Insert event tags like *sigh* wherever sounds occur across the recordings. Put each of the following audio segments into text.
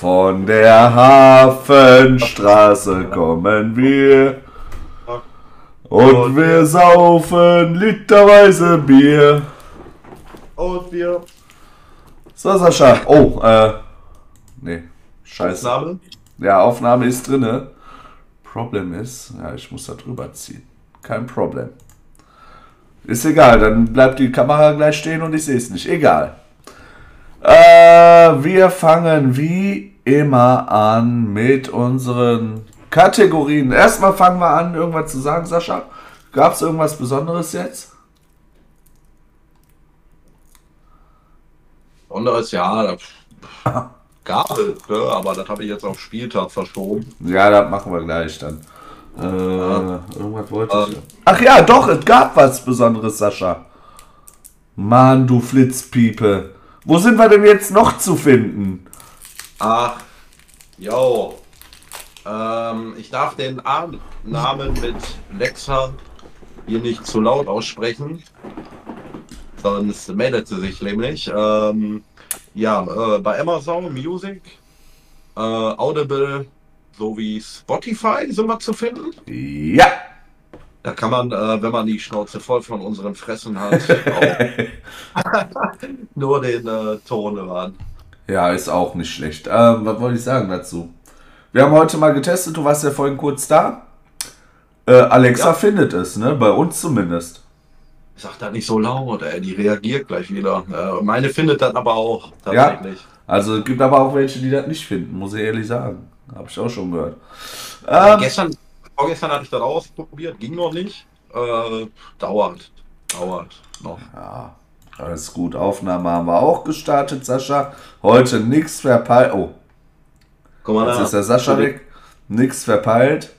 Von der Hafenstraße kommen wir. Und wir saufen literweise Bier. Und wir. So, Sascha. Oh, äh. Nee. Scheiße. Name? Ja, Aufnahme ist drinne. Problem ist, ja, ich muss da drüber ziehen. Kein Problem. Ist egal, dann bleibt die Kamera gleich stehen und ich sehe es nicht. Egal. Äh, wir fangen wie immer an mit unseren Kategorien. Erstmal fangen wir an, irgendwas zu sagen, Sascha. Gab es irgendwas Besonderes jetzt? Besonderes, ja. *laughs* Gab es, ne? aber das habe ich jetzt auf Spieltag verschoben. Ja, das machen wir gleich dann. Äh, irgendwas wollte ich. Ach ja, doch, es gab was Besonderes, Sascha. Mann, du Flitzpiepe. Wo sind wir denn jetzt noch zu finden? Ach, yo. Ähm, ich darf den A Namen mit Lexa hier nicht zu laut aussprechen. Sonst meldet sie sich nämlich. Ähm, ja, äh, bei Amazon Music, äh, Audible sowie Spotify sind wir zu finden. Ja. Da kann man, äh, wenn man die Schnauze voll von unseren Fressen hat, *laughs* *laughs* nur den äh, Ton hören. Ja, ist auch nicht schlecht. Ähm, was wollte ich sagen dazu? Wir haben heute mal getestet, du warst ja vorhin kurz da. Äh, Alexa Ja. findet es, ne? Bei uns zumindest. Sag da nicht so laut, ey, die reagiert gleich wieder. Äh, meine findet das aber auch tatsächlich. Also es gibt aber auch welche, die das nicht finden, muss ich ehrlich sagen. Habe ich auch schon gehört. Ähm, Gestern, vorgestern hatte ich das ausprobiert, ging noch nicht. Äh, dauert, dauert noch. ja, alles gut. Aufnahme haben wir auch gestartet, Sascha. Heute nichts verpeilt. Oh, Guck mal jetzt da. ist der Sascha weg. Nichts verpeilt.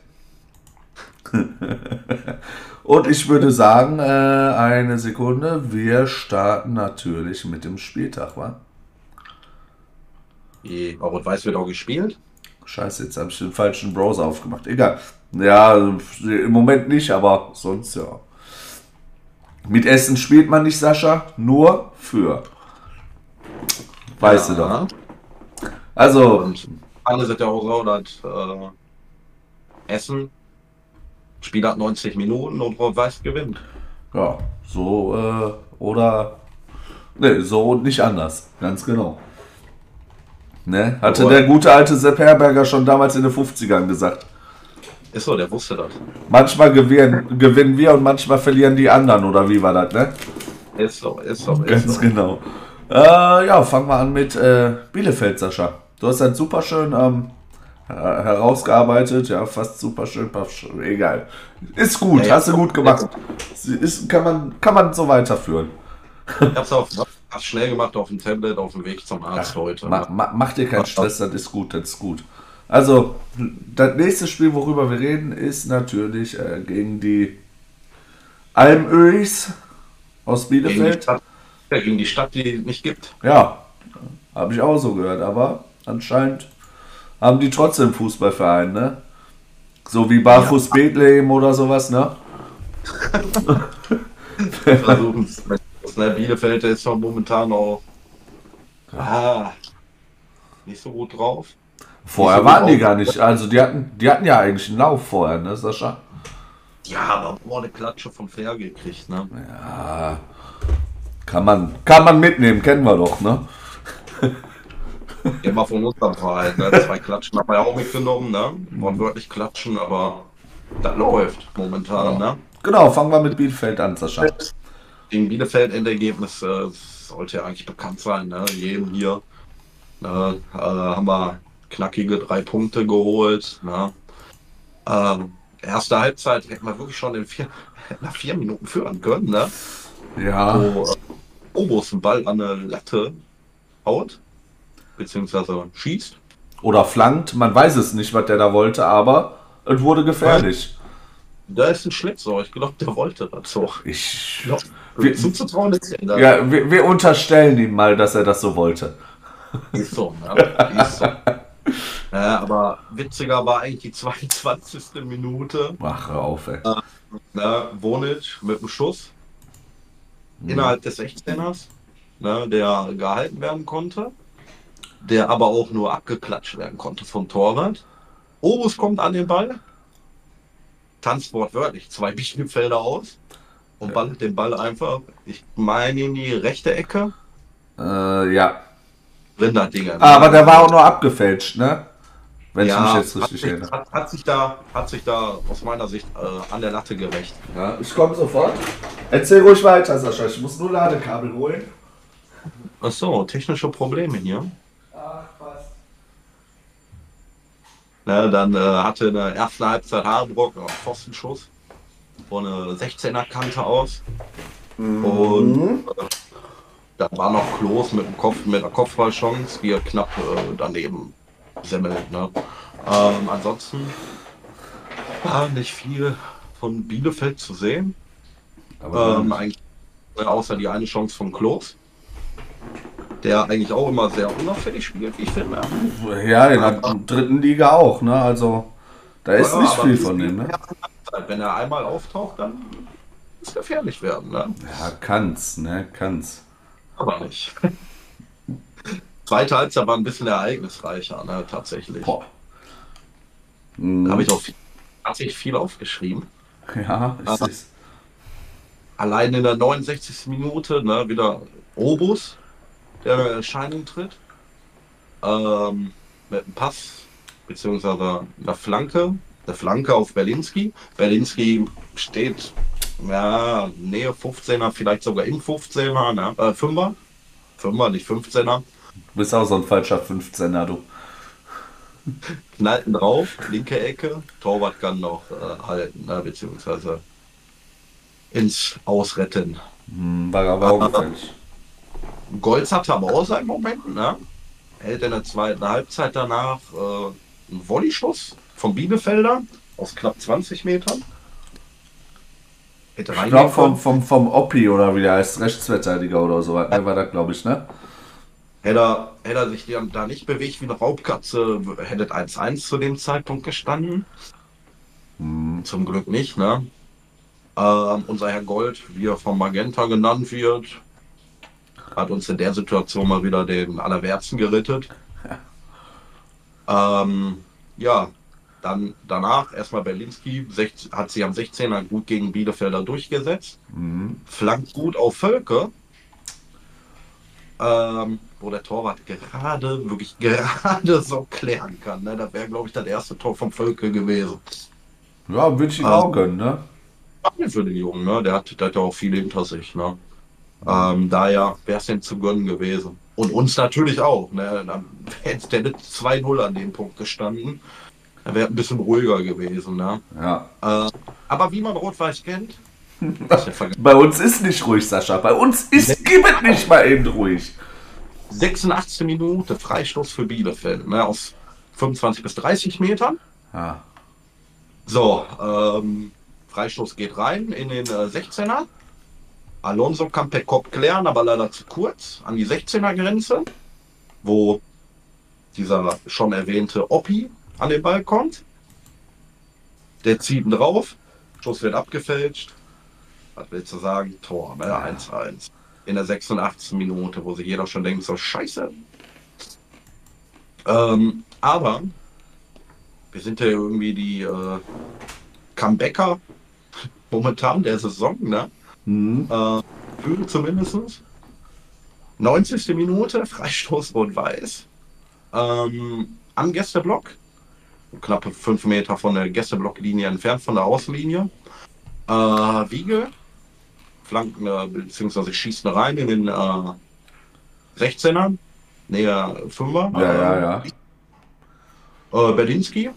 *laughs* Und ich würde sagen, äh, eine Sekunde. Wir starten natürlich mit dem Spieltag, wa? Die Rot-Weiß wird auch gespielt. Scheiße, jetzt habe ich den falschen Browser aufgemacht. Egal. Ja, im Moment nicht, aber sonst ja. Mit Essen spielt man nicht, Sascha, nur für. Weißt du doch. Ja. Also, Und alle sind ja auch so, dass äh, Essen Spiel hat 90 Minuten und Rot-Weiß gewinnt. ja, so äh, oder. Ne, so und nicht anders. Ganz genau. Ne? Hatte Jawohl. der gute alte Sepp Herberger schon damals in den 50ern gesagt. Ist so, der wusste das. Manchmal gewinnen, gewinnen wir und manchmal verlieren die anderen, oder wie war das, ne? Ist so, ist so, ist Ganz so. genau. Äh, ja, fangen wir an mit äh, Bielefeld, Sascha. Du hast das super schön ähm, her- herausgearbeitet, ja, fast super schön, egal. Ist gut, Ja, hast du gut gemacht. Ist, kann, man, kann man so weiterführen. Ich hab's hab's schnell gemacht auf dem Tablet auf dem Weg zum Arzt heute. Ma, ma, mach dir keinen Stress, das ist gut, das ist gut. Also, das nächste Spiel, worüber wir reden, ist natürlich äh, gegen die Almöis aus gegen, die Bielefeld. Stadt, ja, gegen die Stadt, die es nicht gibt. Ja, habe ich auch so gehört, aber anscheinend haben die trotzdem Fußballverein, ne? So wie Barfuß Bethlehem oder sowas, ne? Versuchen es. Ne, Bielefeld ist doch momentan auch ah, nicht so gut drauf. Vorher waren die gar nicht, also die hatten, die hatten ja eigentlich einen Lauf vorher, ne, Sascha? Ja, aber boah, eine Klatsche vom Fair gekriegt, ne? Ja, kann man, kann man mitnehmen, kennen wir doch, ne? Immer von unserem Verein, ne? Zwei Klatschen haben wir ja auch mitgenommen, ne? Wortwörtlich klatschen, aber das läuft momentan, ne? Genau, fangen wir mit Bielefeld an, Sascha. Gegen Bielefeld Endergebnis äh, sollte ja eigentlich bekannt sein, ne? Jedem hier ne? äh, haben wir knackige drei Punkte geholt, ne? Ähm, erste Halbzeit hätten wir wirklich schon in vier, *laughs* nach vier Minuten führen können, ne? Ja, wo äh, Obos einen Ball an eine Latte haut, beziehungsweise schießt. oder flankt, man weiß es nicht, was der da wollte, aber es wurde gefährlich. Da ist ein Schlitzohr, ich glaube, der wollte das so. Ich, Ja, Wir- zuzutrauen ist ja, ja, wir, wir unterstellen ihm mal, dass er das so wollte. ist so. Ne? *laughs* Ist so. Ja, aber witziger war eigentlich die *laughs* 22. Minute. Ach, hör auf, ey. Ne? Wonic mit dem Schuss innerhalb des 16ers, ne? der gehalten werden konnte. der aber auch nur abgeklatscht werden konnte vom Torwart. Obus kommt an den Ball, tanzt wortwörtlich zwei *laughs* Bienenfelder aus und ballert den Ball einfach, ich meine, in die rechte Ecke. Äh, ja. Rinderdinger. Ah, aber der war auch nur abgefälscht, ne? Wenn ich mich ja, jetzt hat richtig sich, erinnere. hat, hat, sich da, hat sich da aus meiner Sicht äh, an der Latte gerecht. Ja, ich komme sofort. Erzähl ruhig weiter, Sascha. Ich muss nur Ladekabel holen. Achso, technische Probleme hier. Ach, passt. Ne, dann äh, hatte in der ersten Halbzeit Harbrock einen Pfostenschuss von einer 16er Kante aus. Und äh, da war noch Klos mit, dem Kopf, mit einer Kopfballchance, die er knapp äh, daneben semmelt. Ne? Ähm, ansonsten war nicht viel von Bielefeld zu sehen. Ähm, eigentlich äh, außer die eine Chance von Klos. Der eigentlich auch immer sehr unauffällig spielt, wie ich finde. ja, in der dritten Liga auch, ne? Also, da ist Ja, nicht viel von dem, ne? Wenn er einmal auftaucht, dann es gefährlich werden. Ne? Ja, kann's, ne? Kann's. Aber nicht. *laughs* Zweite Halbzeit war ein bisschen ereignisreicher, ne? tatsächlich. Boah. Da Mhm. habe ich auch viel, tatsächlich viel aufgeschrieben. Ja, Aber- seh's. Allein in der 69. Minute ne, wieder Robus, der in Erscheinung tritt. Ähm, mit einem Pass, beziehungsweise einer Flanke. Der Flanke auf Berlinski. Berlinski steht ja, Nähe 15er, vielleicht sogar im 15er, ne? äh, 5er. 5er, nicht 15er. Du bist auch so ein falscher 15er, du. Knallt ihn drauf, linke Ecke. Torwart kann noch äh, halten, ne? beziehungsweise ins Ausretten. Hm, War aber auch gefährlich. Golz hatte aber auch seinen Moment, ne? Hält in der zweiten Halbzeit danach äh, einen Volleyschuss vom Bielefelder aus knapp 20 Metern. Hätte Ich glaube vom, vom, vom Oppi oder wie der heißt, Rechtsverteidiger oder so, ne, war das, glaube ich, ne? Hätte er, hätte er sich da nicht bewegt wie eine Raubkatze, hätte es 1-1 zu dem Zeitpunkt gestanden. Hm. Zum Glück nicht, ne? Ähm, unser Herr Gold, wie er vom Magenta genannt wird, hat uns in der Situation mal wieder den Allerwärtsten gerettet. *laughs* Ähm, ja, dann danach erstmal Berlinski, 16, hat sich am 16er gut gegen Bielefelder durchgesetzt. Mhm. Flankt gut auf Völke. Ähm, wo der Torwart gerade, wirklich gerade so klären kann. Ne? Das wäre, glaube ich, das erste Tor vom Völke gewesen. Ja, würde ich ihm auch gönnen, ne? Für den Jungen, ne? Der hat, der hat ja auch viele hinter sich, ne? Ähm, daher wäre es ihm zu gönnen gewesen. Und uns natürlich auch, ne? Dann hätte der 2-0 an dem Punkt gestanden. Er wäre ein bisschen ruhiger gewesen, ne? Ja. Äh, aber wie man Rot-Weiß kennt, *laughs* Bei uns ist nicht ruhig, Sascha. Bei uns ist, gib es nicht mal eben ruhig. 86. Minute Freistoß für Bielefeld, ne? Aus 25 bis 30 Metern. Ja. So, ähm, Freistoß geht rein in den äh, 16er. Alonso kann per Kopf klären, aber leider zu kurz an die 16er Grenze, wo dieser schon erwähnte Oppi an den Ball kommt. Der zieht ihn drauf, Schuss wird abgefälscht. Was willst du sagen? Tor, ne? 1-1. In der 86. Minute, wo sich jeder schon denkt, so scheiße. Ähm, aber wir sind ja irgendwie die äh, Comebacker *laughs* momentan der Saison, ne? Mhm. Äh, Gefühl zumindest. 90. Minute, *laughs* Freistoß Rot-Weiß. Ähm, am Gästeblock. Knappe 5 Meter von der Gästeblocklinie entfernt von der Außenlinie. Äh, Wiege. Flanken, äh, beziehungsweise schießt rein in den äh, 16er. Näher 5er. Ja, ja, ja. Äh, Berlinski.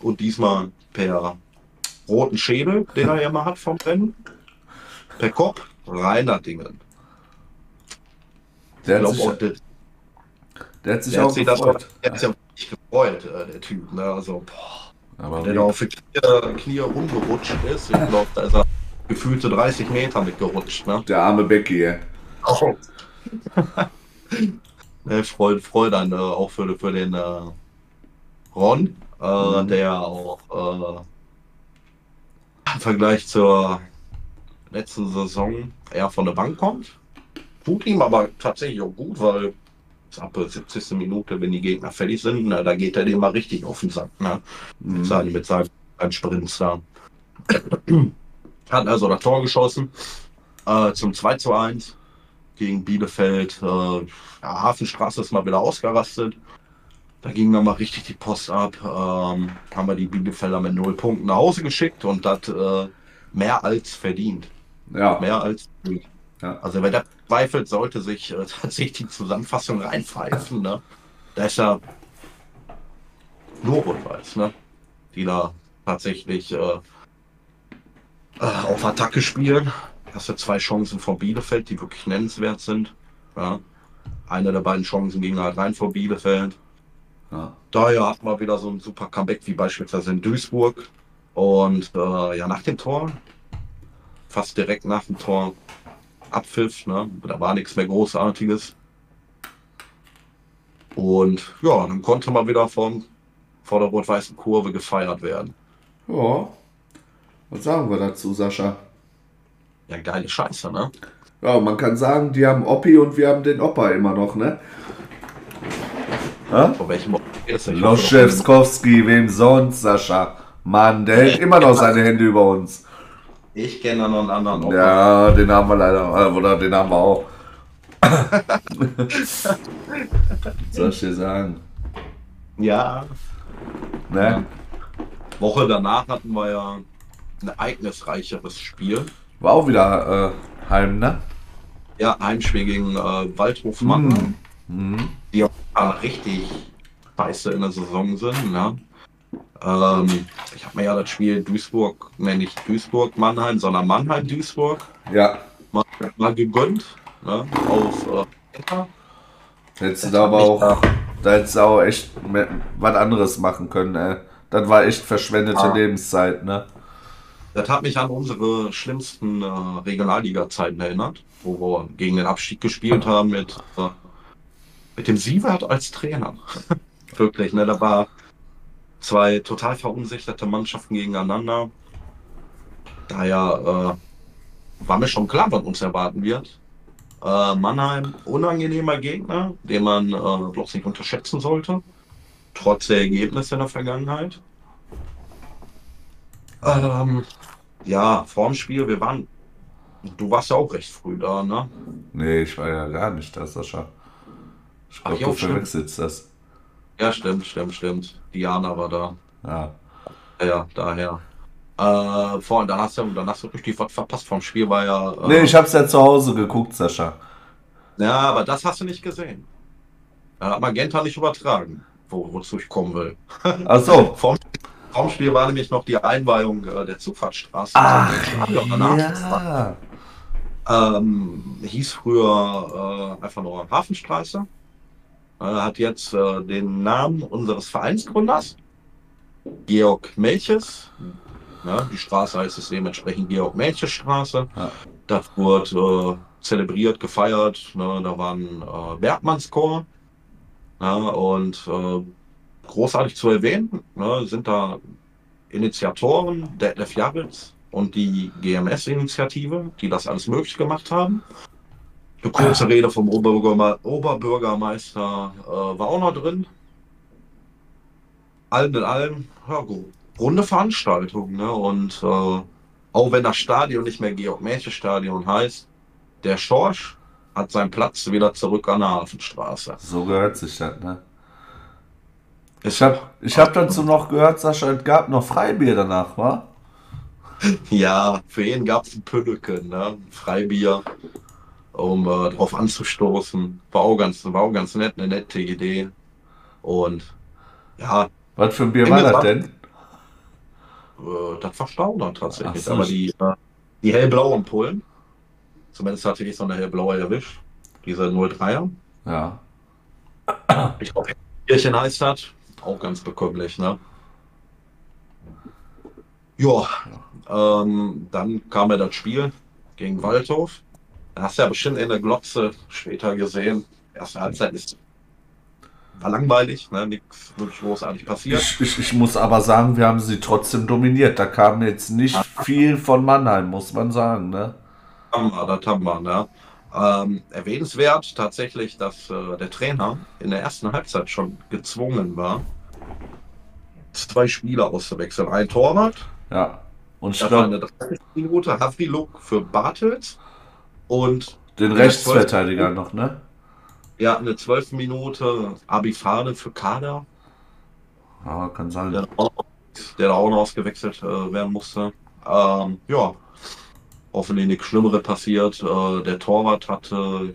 Und diesmal per roten Schädel, den er ja mal hat vom Rennen. Per Kopf, reiner Dingen. Der Ich hat sich, auch, der, der hat sich der auch hat sich das gefreut. der hat sich ja wirklich gefreut, äh, der Typ. Ne? Also, boah, Aber der da auf die Knie, Knie rumgerutscht ist. Ich glaube, da ist er gefühlte 30 Meter mitgerutscht. Ne? der arme Becky, ey. Oh. *laughs* ne, Freud, Freud dann äh, auch für, für den äh, Ron, äh, Mhm. der auch äh, im Vergleich zur letzten Saison eher von der Bank kommt. Tut ihm aber tatsächlich auch gut, weil ab der 70. Minute, wenn die Gegner fertig sind, na, da geht er dem mal richtig auf den Sack. Ne? Mit seinen, mit seinen Sprints da. Hat also das Tor geschossen äh, zum 2 zu 1 gegen Bielefeld. Äh, ja, Hafenstraße ist mal wieder ausgerastet. Da ging dann mal richtig die Post ab. Ähm, haben wir die Bielefelder mit null Punkten nach Hause geschickt und das äh, mehr als verdient. Ja. Mehr als verdient. Ja. Also wer da zweifelt, sollte sich äh, *laughs* tatsächlich die Zusammenfassung reinpfeifen. Ne? Da ist ja nur Rot-Weiß, ne? die da tatsächlich äh, auf Attacke spielen. Hast du zwei Chancen von Bielefeld, die wirklich nennenswert sind. Ja. Eine der beiden Chancen ging halt rein vor Bielefeld. Ja. Daher hat man wieder so ein super Comeback wie beispielsweise in Duisburg. Und äh, ja, nach dem Tor, fast direkt nach dem Tor, Abpfiff, ne? da war nichts mehr Großartiges. Und ja, dann konnte man wieder vom, vor der rot-weißen Kurve gefeiert werden. Ja. Was sagen wir dazu, Sascha? Ja, geile Scheiße, ne? Ja, man kann sagen, die haben Oppi und wir haben den Opa immer noch, ne? Ja? Von welchem Loschewskowski, wem sonst, Sascha? Mann, der hält immer noch seine Hände über uns. Ich kenne da noch einen anderen Ort. Ja, den haben wir leider, äh, oder den haben wir auch. *laughs* Soll ich dir sagen? ja. Ne? Woche danach hatten wir ja ein ereignisreicheres Spiel. War auch wieder äh, Heim, ne? Ja, Heimspiel gegen äh, Waldhof Mannheim, Mhm. die auch äh, richtig scheiße in der Saison sind. Ne? Ähm, ich habe mir ja das Spiel Duisburg, ne, nicht Duisburg-Mannheim, sondern Mannheim-Duisburg Ja. mal, mal gegönnt. Ne? Auf äh. Hättest du da aber auch, da hättest du auch echt was anderes machen können, ey. Das war echt verschwendete Ah. Lebenszeit, ne? Das hat mich an unsere schlimmsten äh, Regionalliga-Zeiten erinnert, wo wir gegen den Abstieg gespielt haben mit, äh, mit dem Sievert als Trainer. *laughs* Wirklich, ne? Da war zwei total verunsicherte Mannschaften gegeneinander. Daher äh, war mir schon klar, was uns erwarten wird. Äh, Mannheim, unangenehmer Gegner, den man äh, bloß nicht unterschätzen sollte. Trotz der Ergebnisse in der Vergangenheit. Ähm, ja, vorm Spiel, wir waren. Du warst ja auch recht früh da, ne? Nee, ich war ja gar nicht da, Sascha. Ich Ach, glaube, du stimmt. verwechselst das. Ja, stimmt, stimmt, stimmt. Diana war da. Ja. Ja, daher. Äh, vor, dann hast du, dann hast du richtig was verpasst. Vom Spiel war ja. Äh, Nee, ich hab's ja zu Hause geguckt, Sascha. Ja, aber das hast du nicht gesehen. Da hat Magenta nicht übertragen, wo, wozu ich kommen will. Ach so. *laughs* Vorm, vorm Spiel war nämlich noch die Einweihung äh, der Zugfahrtstraße. Ach, ja. Ähm, hieß früher äh, einfach nur Hafenstraße. Äh, hat jetzt äh, den Namen unseres Vereinsgründers, Georg Melches. Ja, die Straße heißt es dementsprechend Georg-Melches-Straße. Ja. Das wurde äh, zelebriert, gefeiert. Ne? Da war ein äh, Bergmannschor. Ja, und äh, großartig zu erwähnen ne, sind da Initiatoren, Detlef Jaritz und die GMS-Initiative, die das alles möglich gemacht haben. Eine kurze Rede vom Oberbürgerme Oberbürgermeister äh, war auch noch drin. Allem in allem, ja, runde Veranstaltung. Ne? Und äh, auch wenn das Stadion nicht mehr Georg-Mädchen-Stadion heißt, der Schorsch hat seinen Platz wieder zurück an der Hafenstraße. So gehört sich das, ne? Ich Ich hab, ich hab dazu noch gehört, Sascha, es gab noch Freibier danach, wa? *laughs* Ja, für ihn gab es ein Pünneken, ne? Freibier, um äh, drauf anzustoßen. War auch, ganz, war auch ganz nett, eine nette Idee. Und ja, Was für ein Bier war das denn? äh, das war Stauner tatsächlich. Ach so. Aber die, äh, die hellblauen Pullen, zumindest hatte ich so eine hellblaue erwischt, diese 03er. Ja. Ich glaube, Kirchen heißt das. Auch ganz bekömmlich, ne? Ja, ähm, dann kam ja das Spiel gegen Waldhof. Da hast du ja bestimmt in der Glotze später gesehen. Erste Halbzeit ist war langweilig, ne? Nichts wirklich großartig passiert. Ich, ich, ich muss aber sagen, wir haben sie trotzdem dominiert. Da kam jetzt nicht viel von Mannheim, muss man sagen, ne? haben wir, das haben wir, ne? Ähm, erwähnenswert tatsächlich, dass äh, der Trainer in der ersten Halbzeit schon gezwungen war, zwei Spieler auszuwechseln. Ein Torwart, Ja. Und ich das war glaube, eine 30 Minute Havriluk für Bartels und den Rechtsverteidiger noch, ne? ja, eine 12 Minute Abifade für Kader, Ja, kann sein. der, der da auch noch ausgewechselt äh, werden musste. Ähm, ja, hoffentlich nichts Schlimmeres passiert. Äh, der Torwart hatte,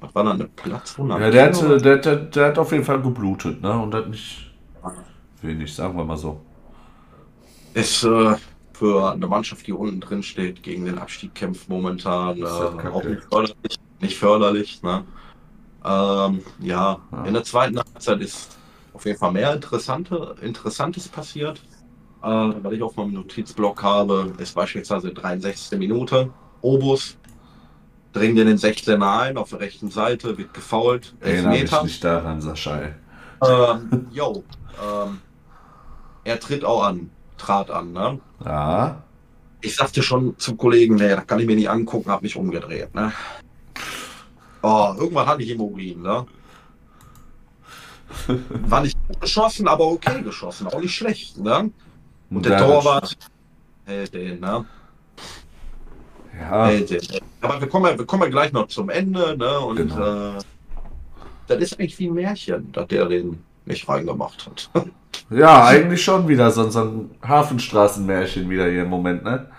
was war da, eine Platzwunde? Ja, der hat, äh, der, der, der hat auf jeden Fall geblutet, ne? Und hat nicht wenig, sagen wir mal so. ist äh, für eine Mannschaft, die unten drin steht, gegen den Abstieg kämpft momentan, äh, Das auch nicht förderlich. Nicht förderlich ne? ähm, ja, Ja. in der zweiten Halbzeit ist auf jeden Fall mehr Interessante, Interessantes passiert. Äh, weil ich auf meinem Notizblock habe, ist beispielsweise 63. Minute. Obus dringt in den 16er ein, auf der rechten Seite, wird gefoult. Erinnere mich nicht daran, Sascha. Ähm, yo, ähm, er tritt auch an, trat an, ne? Ja. Ich sagte schon zum Kollegen, nee, das kann ich mir nicht angucken, hab mich umgedreht, ne? Oh, irgendwann hatte ich Immobilien, ne? *laughs* War nicht gut geschossen, aber okay geschossen, auch nicht schlecht, ne? Und der Torwart hält den, ne? Ja, Hält den. Aber wir kommen, ja, wir kommen ja gleich noch zum Ende, ne? Und Genau. äh, das ist eigentlich wie ein Märchen, dass der den nicht reingemacht hat. *laughs* ja, eigentlich schon wieder so, so ein Hafenstraßenmärchen wieder hier im Moment, ne?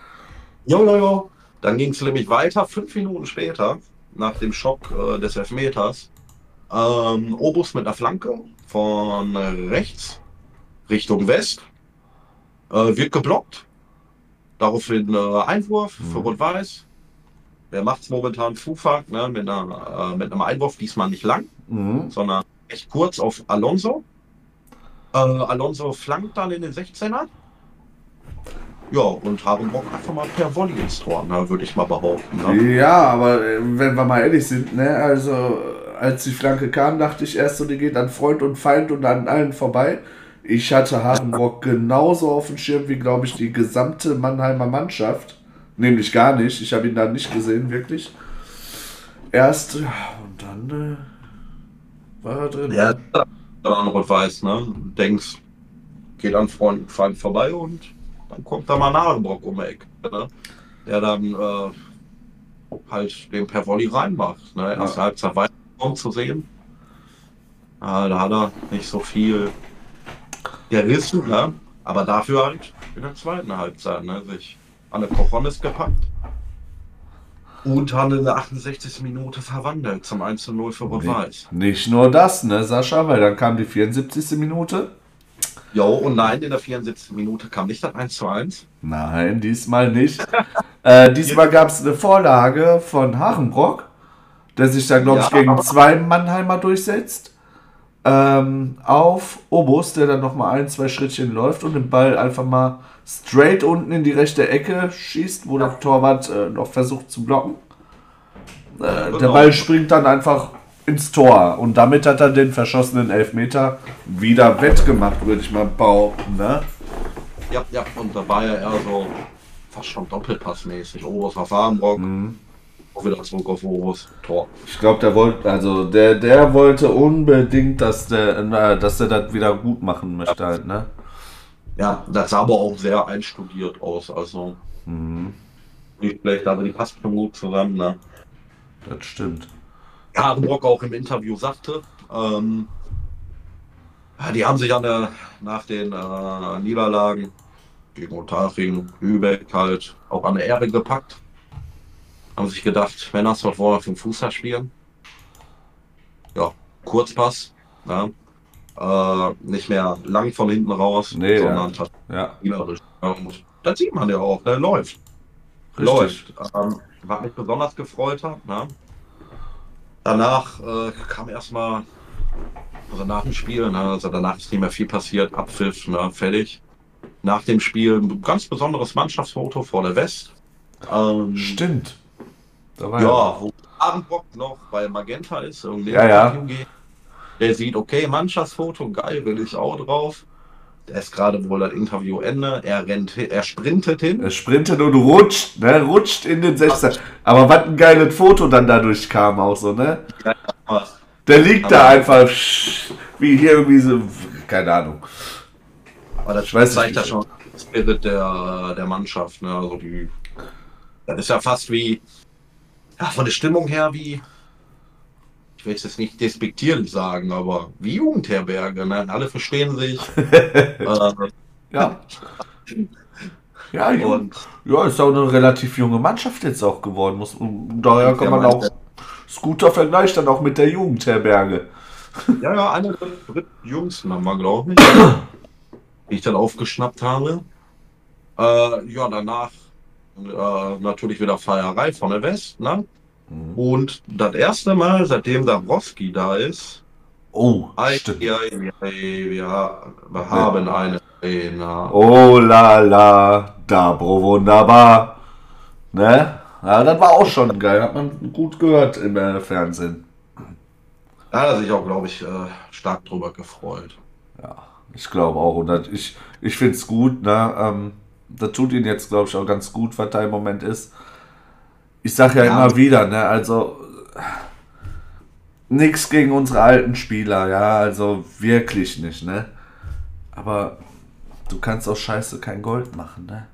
Jo, jo, jo. Dann ging es nämlich weiter, fünf Minuten später, nach dem Schock äh, des Elfmeters. Ähm, Obus mit einer Flanke von rechts Richtung West. Äh, wird geblockt. Daraufhin äh, Einwurf für Mhm. Rot-Weiß. Wer macht's momentan? Fufak, ne? mit, einer, äh, mit einem Einwurf, diesmal nicht lang, Mhm. sondern echt kurz auf Alonso. Äh, Alonso flankt dann in den 16er. Ja, und Harenbrock einfach mal per Volley ins Tor, ne, würde ich mal behaupten. Ne? Ja, aber äh, wenn wir mal ehrlich sind, ne, also äh, als die Flanke kam, dachte ich erst so, die geht an Freund und Feind und an allen vorbei. Ich hatte Harenbrock genauso auf dem Schirm wie, glaube ich, die gesamte Mannheimer Mannschaft. Nämlich gar nicht. Ich habe ihn da nicht gesehen, wirklich. Erst, ja, und dann äh, war er drin. Ja, dann Rot-Weiß, ne? Du denkst, geht an Freund und Feind vorbei und dann kommt da mal ein Harenbrock um die Ecke, ne? Der dann äh, halt den per Volley reinmacht. Ne? Erste Ja. Halbzeit weiter zu sehen. Ah, da hat er nicht so viel gerissen, ne? aber dafür halt in der zweiten Halbzeit ne? sich an der Kochonis gepackt. Und hat in der 68. Minute verwandelt zum 1 zu 0 für Rot-Weiß. Nicht nur das, ne, Sascha, weil dann kam die 74. Minute. Jo, und nein, in der 74. Minute kam nicht das 1 zu 1. Nein, diesmal nicht. *laughs* äh, diesmal gab es eine Vorlage von Hachenbrock, der sich da, glaube ich, Ja, gegen zwei Mannheimer durchsetzt. Ähm, auf Obus, der dann nochmal ein, zwei Schrittchen läuft und den Ball einfach mal straight unten in die rechte Ecke schießt, wo der Torwart äh, noch versucht zu blocken. Äh, Der. Ball springt dann einfach ins Tor und damit hat er den verschossenen Elfmeter wieder wettgemacht, würde ich mal behaupten. Ne? Ja, ja, und da war ja eher so fast schon doppelpassmäßig. Obers auf Armbrock, Mhm. Wieder zurück auf Obers, Tor. Ich glaube, der wollte, also der, der wollte unbedingt, dass der, äh, dass der das wieder gut machen möchte halt, ne? Ja, das sah aber auch sehr einstudiert aus. Also Mhm, nicht schlecht, aber die passt schon gut zusammen. Ne? das stimmt. Ja, Armbrock auch im Interview sagte, ähm, ja, die haben sich an der, nach den äh, Niederlagen gegen Otaching, Lübeck halt auch an der Ehre gepackt. Haben sich gedacht, wenn das was wollen wir für den Fußball spielen. Ja, Kurzpass. Ne? Äh, nicht mehr lang von hinten raus, Nee, ja. sondern Ja. Und das sieht man ja auch, der läuft. richtig. Läuft. Ähm, was mich besonders gefreut hat. Ne? Danach äh, kam erstmal, also nach dem Spiel, ne? also danach ist nicht mehr viel passiert, Abpfiff, ne? fertig. Nach dem Spiel ein ganz besonderes Mannschaftsfoto vor der West. Ähm, Stimmt. Da war ja, wo Abendbock noch bei Magenta ist und Ja, ja. Geht. Der sieht, okay, Mannschaftsfoto, geil, will ich auch drauf. Da ist gerade wohl das Interview Ende. Er rennt, hin- er sprintet hin. Er sprintet und rutscht, ne? Rutscht in den 16. Aber was ein geiles Foto dann dadurch kam auch so, ne? Der liegt da Aber- einfach wie hier irgendwie so, keine Ahnung. Aber das Ich weiß zeigt ja schon Spirit der, der Mannschaft. Ne? Also die, das ist ja fast wie, ja, von der Stimmung her wie, ich will es jetzt nicht despektierlich sagen, aber wie Jugendherberge. Ne? Alle verstehen sich. *laughs* äh, Ja. Ja, und ja, ist auch eine relativ junge Mannschaft jetzt auch geworden. Muss, und daher kann man auch. Ist guter Vergleich dann auch mit der Jugendherberge. *laughs* ja, ja, einer der drittjüngsten haben wir, glaube ich, *coughs* die ich dann aufgeschnappt habe. Äh, ja, danach äh, natürlich wieder Feierei von der West. Ne? Mhm. Und das erste Mal, seitdem Dabrowski da ist, Oh, ei, stimmt. ei, ei, wir, wir haben einen Trainer. Oh la la, Dabro wunderbar. Ne? Ja, das war auch schon geil. Hat man gut gehört im äh, Fernsehen. Da hat er sich auch, glaube ich, äh, stark drüber gefreut. Ja, ich glaube auch. Und das, ich, ich finde es gut. Ne? Ähm, das tut ihn jetzt, glaube ich, auch ganz gut, was da im Moment ist. Ich sage ja, Ja. immer wieder, ne? also nichts gegen unsere alten Spieler, ja, also wirklich nicht, ne? Aber du kannst aus Scheiße kein Gold machen, ne?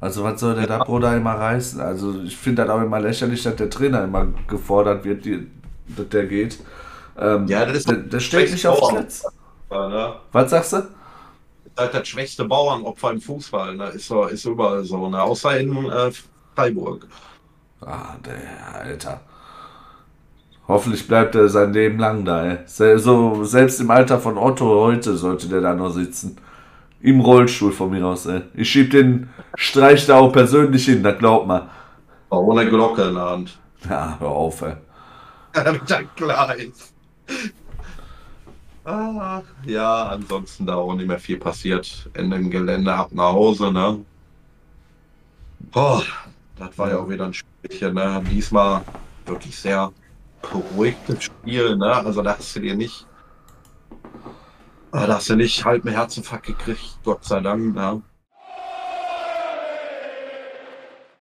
Also was soll der da Bruder immer reißen? Also ich finde das auch immer lächerlich, dass der Trainer immer gefordert wird, die, dass der geht. Ähm, Ja, das ist der, der steht nicht aufs. Netz. Ja, ne? Was sagst du? Halt das schwächste Bauernopfer im Fußball. Ne? Ist, so, ist überall so. Ne? Außer in äh, Freiburg. Ah, der Alter. Hoffentlich bleibt er sein Leben lang da, ey. So, selbst im Alter von Otto heute sollte der da noch sitzen. Im Rollstuhl von mir aus, ey. Ich schieb den Streich da auch persönlich hin, das glaubt man. Aber ohne Glocke in der Hand. Ja, hör auf, ey. *laughs* Damit er klar ist. Ah, ja, ansonsten da auch nicht mehr viel passiert. Ende im Gelände ab nach Hause, ne? Oh, das war ja auch wieder ein Spielchen, ne? Diesmal wirklich sehr beruhigtes Spiel, ne? Also da hast du dir nicht. Da hast du nicht halben Herzinfarkt gekriegt, Gott sei Dank, ne?